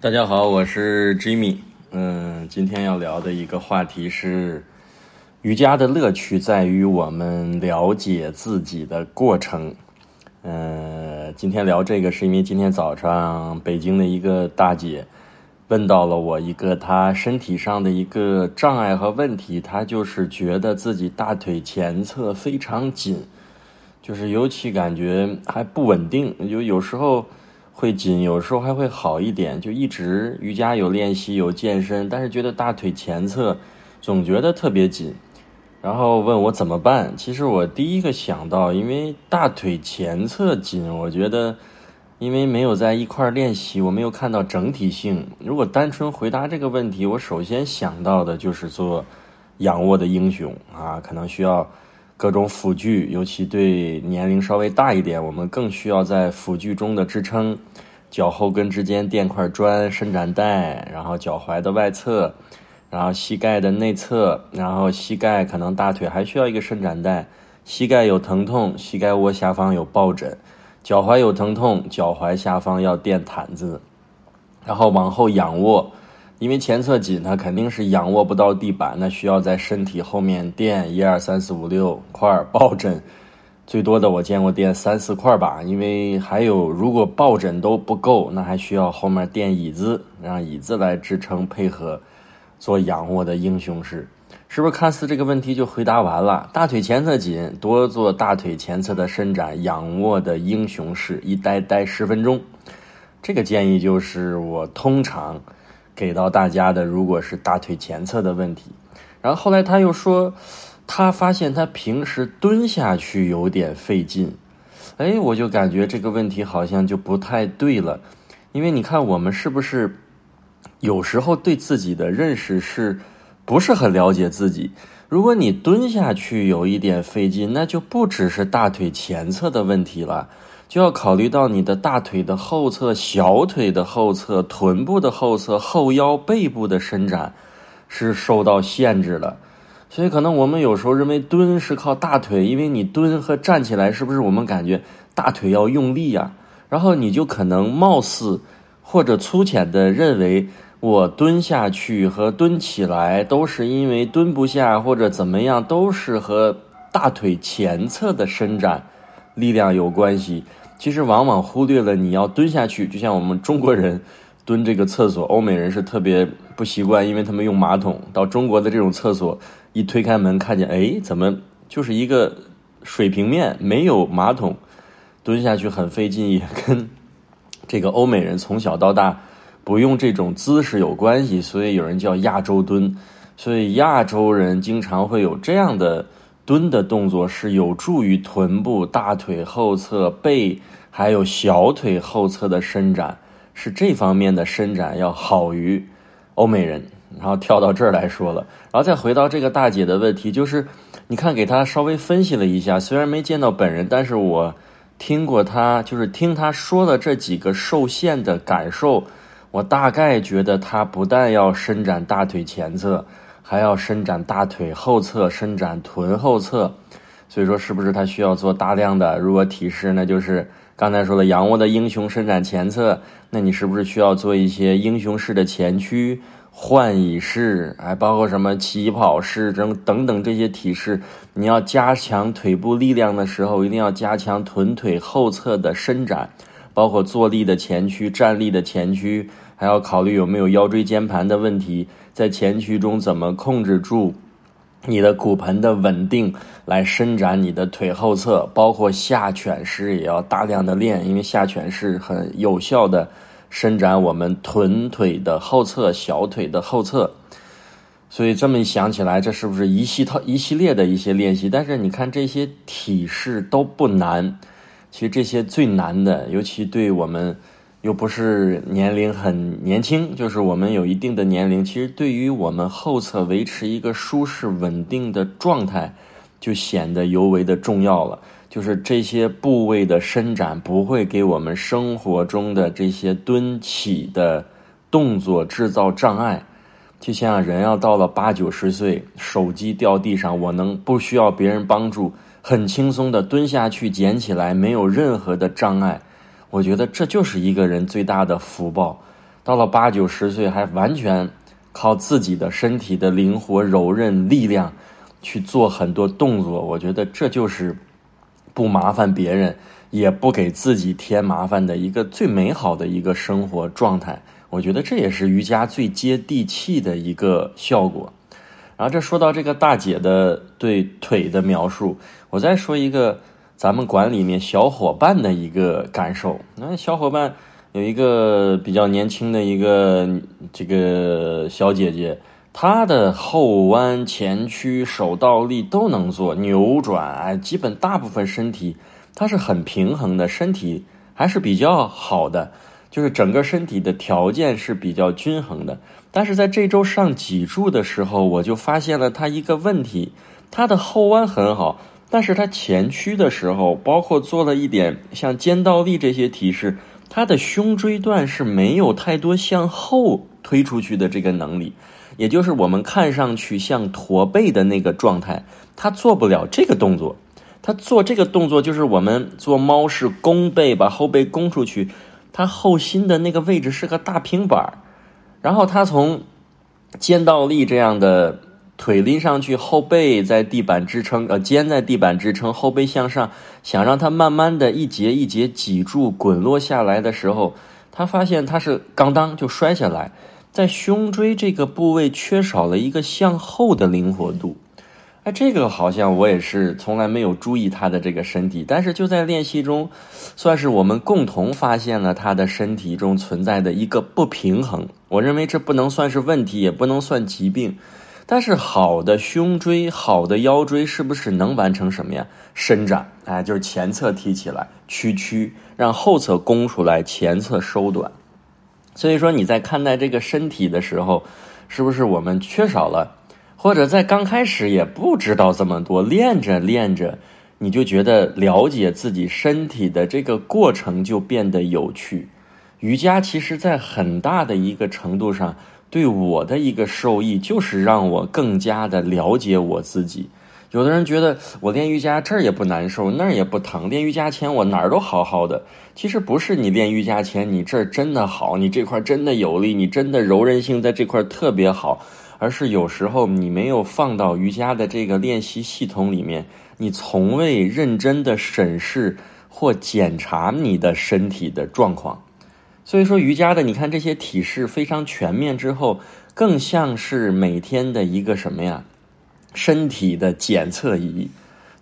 大家好，我是 Jimmy。嗯，今天要聊的一个话题是瑜伽的乐趣在于我们了解自己的过程。嗯，今天聊这个是因为今天早上北京的一个大姐问到了我一个她身体上的一个障碍和问题，她就是觉得自己大腿前侧非常紧，就是尤其感觉还不稳定，就有时候。会紧，有时候还会好一点，就一直瑜伽有练习有健身，但是觉得大腿前侧总觉得特别紧，然后问我怎么办。其实我第一个想到，因为大腿前侧紧，我觉得因为没有在一块练习，我没有看到整体性。如果单纯回答这个问题，我首先想到的就是做仰卧的英雄啊，可能需要。各种辅具，尤其对年龄稍微大一点，我们更需要在辅具中的支撑，脚后跟之间垫块砖、伸展带，然后脚踝的外侧，然后膝盖的内侧，然后膝盖可能大腿还需要一个伸展带。膝盖有疼痛，膝盖窝下方有抱枕；脚踝有疼痛，脚踝下方要垫毯子，然后往后仰卧。因为前侧紧，它肯定是仰卧不到地板，那需要在身体后面垫一二三四五六块抱枕，最多的我见过垫三四块吧。因为还有，如果抱枕都不够，那还需要后面垫椅子，让椅子来支撑配合做仰卧的英雄式，是不是？看似这个问题就回答完了。大腿前侧紧，多做大腿前侧的伸展，仰卧的英雄式，一待待十分钟。这个建议就是我通常。给到大家的，如果是大腿前侧的问题，然后后来他又说，他发现他平时蹲下去有点费劲，哎，我就感觉这个问题好像就不太对了，因为你看我们是不是有时候对自己的认识是不是很了解自己？如果你蹲下去有一点费劲，那就不只是大腿前侧的问题了。就要考虑到你的大腿的后侧、小腿的后侧、臀部的后侧、后腰背部的伸展是受到限制的，所以可能我们有时候认为蹲是靠大腿，因为你蹲和站起来是不是我们感觉大腿要用力呀？然后你就可能貌似或者粗浅的认为我蹲下去和蹲起来都是因为蹲不下或者怎么样，都是和大腿前侧的伸展力量有关系。其实往往忽略了你要蹲下去，就像我们中国人蹲这个厕所，欧美人是特别不习惯，因为他们用马桶。到中国的这种厕所，一推开门看见，哎，怎么就是一个水平面，没有马桶，蹲下去很费劲，也跟这个欧美人从小到大不用这种姿势有关系。所以有人叫亚洲蹲，所以亚洲人经常会有这样的。蹲的动作是有助于臀部、大腿后侧、背还有小腿后侧的伸展，是这方面的伸展要好于欧美人。然后跳到这儿来说了，然后再回到这个大姐的问题，就是你看给她稍微分析了一下，虽然没见到本人，但是我听过她，就是听她说的这几个受限的感受，我大概觉得她不但要伸展大腿前侧。还要伸展大腿后侧，伸展臀后侧，所以说是不是他需要做大量的？如果体式，那就是刚才说的仰卧的英雄伸展前侧，那你是不是需要做一些英雄式的前屈、换椅式，还包括什么起跑式等等等这些体式？你要加强腿部力量的时候，一定要加强臀腿后侧的伸展，包括坐立的前屈、站立的前屈。还要考虑有没有腰椎间盘的问题，在前屈中怎么控制住你的骨盆的稳定，来伸展你的腿后侧，包括下犬式也要大量的练，因为下犬式很有效的伸展我们臀腿的后侧、小腿的后侧。所以这么一想起来，这是不是一系套一系列的一些练习？但是你看这些体式都不难，其实这些最难的，尤其对我们。又不是年龄很年轻，就是我们有一定的年龄。其实对于我们后侧维持一个舒适稳定的状态，就显得尤为的重要了。就是这些部位的伸展不会给我们生活中的这些蹲起的动作制造障碍。就像人要到了八九十岁，手机掉地上，我能不需要别人帮助，很轻松的蹲下去捡起来，没有任何的障碍。我觉得这就是一个人最大的福报。到了八九十岁还完全靠自己的身体的灵活柔韧力量去做很多动作，我觉得这就是不麻烦别人，也不给自己添麻烦的一个最美好的一个生活状态。我觉得这也是瑜伽最接地气的一个效果。然后这说到这个大姐的对腿的描述，我再说一个咱们馆里面小伙伴的一个感受。那小伙伴有一个比较年轻的一个这个小姐姐，她的后弯、前屈、手倒立都能做，扭转，哎，基本大部分身体她是很平衡的，身体还是比较好的，就是整个身体的条件是比较均衡的。但是在这周上脊柱的时候，我就发现了他一个问题：他的后弯很好，但是他前屈的时候，包括做了一点像肩倒立这些提示，他的胸椎段是没有太多向后推出去的这个能力，也就是我们看上去像驼背的那个状态，他做不了这个动作。他做这个动作就是我们做猫式弓背，把后背弓出去，他后心的那个位置是个大平板。然后他从肩倒立这样的腿拎上去，后背在地板支撑，呃，肩在地板支撑，后背向上，想让它慢慢的一节一节脊柱滚落下来的时候，他发现他是刚当就摔下来，在胸椎这个部位缺少了一个向后的灵活度。哎这个好像我也是从来没有注意他的这个身体，但是就在练习中，算是我们共同发现了他的身体中存在的一个不平衡。我认为这不能算是问题，也不能算疾病。但是好的胸椎、好的腰椎是不是能完成什么呀？伸展，哎，就是前侧提起来，屈曲，让后侧弓出来，前侧收短。所以说你在看待这个身体的时候，是不是我们缺少了？或者在刚开始也不知道这么多，练着练着，你就觉得了解自己身体的这个过程就变得有趣。瑜伽其实，在很大的一个程度上，对我的一个受益，就是让我更加的了解我自己。有的人觉得我练瑜伽这儿也不难受，那儿也不疼，练瑜伽前我哪儿都好好的。其实不是你练瑜伽前你这儿真的好，你这块真的有力，你真的柔韧性在这块特别好。而是有时候你没有放到瑜伽的这个练习系统里面，你从未认真的审视或检查你的身体的状况。所以说，瑜伽的你看这些体式非常全面之后，更像是每天的一个什么呀？身体的检测仪，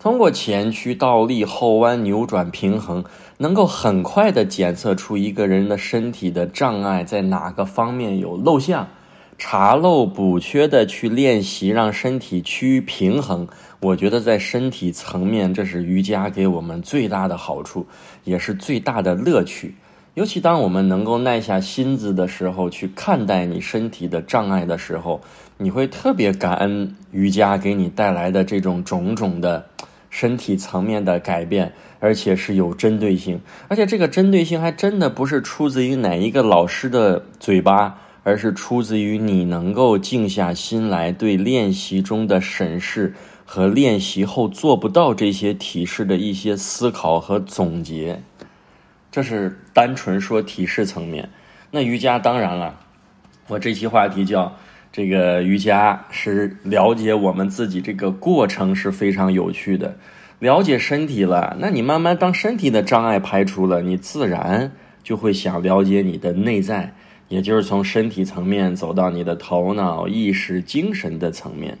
通过前屈、倒立、后弯、扭转、平衡，能够很快的检测出一个人的身体的障碍在哪个方面有漏项。查漏补缺的去练习，让身体趋于平衡。我觉得在身体层面，这是瑜伽给我们最大的好处，也是最大的乐趣。尤其当我们能够耐下心子的时候，去看待你身体的障碍的时候，你会特别感恩瑜伽给你带来的这种种种的身体层面的改变，而且是有针对性，而且这个针对性还真的不是出自于哪一个老师的嘴巴。而是出自于你能够静下心来对练习中的审视和练习后做不到这些提示的一些思考和总结，这是单纯说提示层面。那瑜伽当然了，我这期话题叫这个瑜伽是了解我们自己这个过程是非常有趣的。了解身体了，那你慢慢当身体的障碍排除了，你自然就会想了解你的内在。也就是从身体层面走到你的头脑、意识、精神的层面。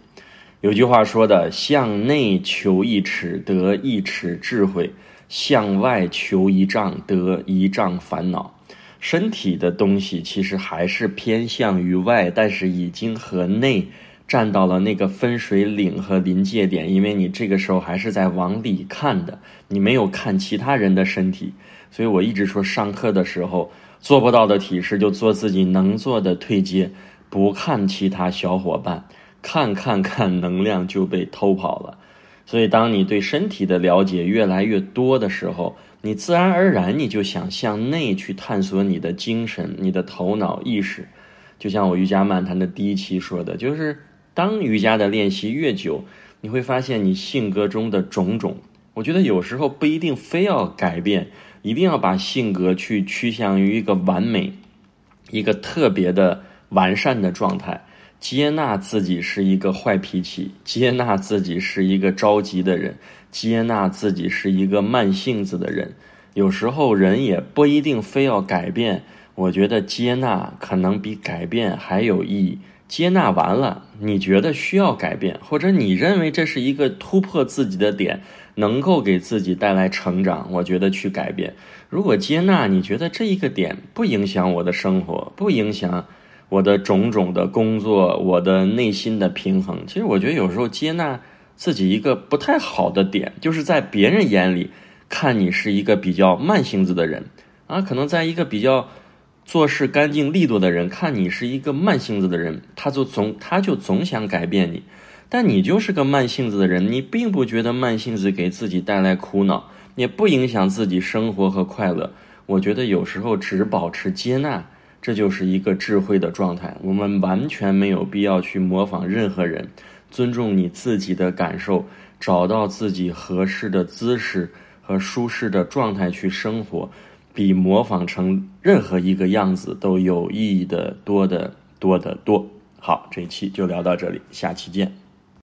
有句话说的：“向内求一尺，得一尺智慧；向外求一丈，得一丈烦恼。”身体的东西其实还是偏向于外，但是已经和内站到了那个分水岭和临界点，因为你这个时候还是在往里看的，你没有看其他人的身体。所以我一直说，上课的时候。做不到的体式就做自己能做的退阶，不看其他小伙伴，看看看能量就被偷跑了。所以，当你对身体的了解越来越多的时候，你自然而然你就想向内去探索你的精神、你的头脑意识。就像我瑜伽漫谈的第一期说的，就是当瑜伽的练习越久，你会发现你性格中的种种。我觉得有时候不一定非要改变。一定要把性格去趋向于一个完美，一个特别的完善的状态，接纳自己是一个坏脾气，接纳自己是一个着急的人，接纳自己是一个慢性子的人。有时候人也不一定非要改变，我觉得接纳可能比改变还有意义。接纳完了，你觉得需要改变，或者你认为这是一个突破自己的点，能够给自己带来成长，我觉得去改变。如果接纳，你觉得这一个点不影响我的生活，不影响我的种种的工作，我的内心的平衡。其实我觉得有时候接纳自己一个不太好的点，就是在别人眼里看你是一个比较慢性子的人啊，可能在一个比较。做事干净利落的人，看你是一个慢性子的人，他就总他就总想改变你，但你就是个慢性子的人，你并不觉得慢性子给自己带来苦恼，也不影响自己生活和快乐。我觉得有时候只保持接纳，这就是一个智慧的状态。我们完全没有必要去模仿任何人，尊重你自己的感受，找到自己合适的姿势和舒适的状态去生活。比模仿成任何一个样子都有意义的多的多的多。好，这一期就聊到这里，下期见。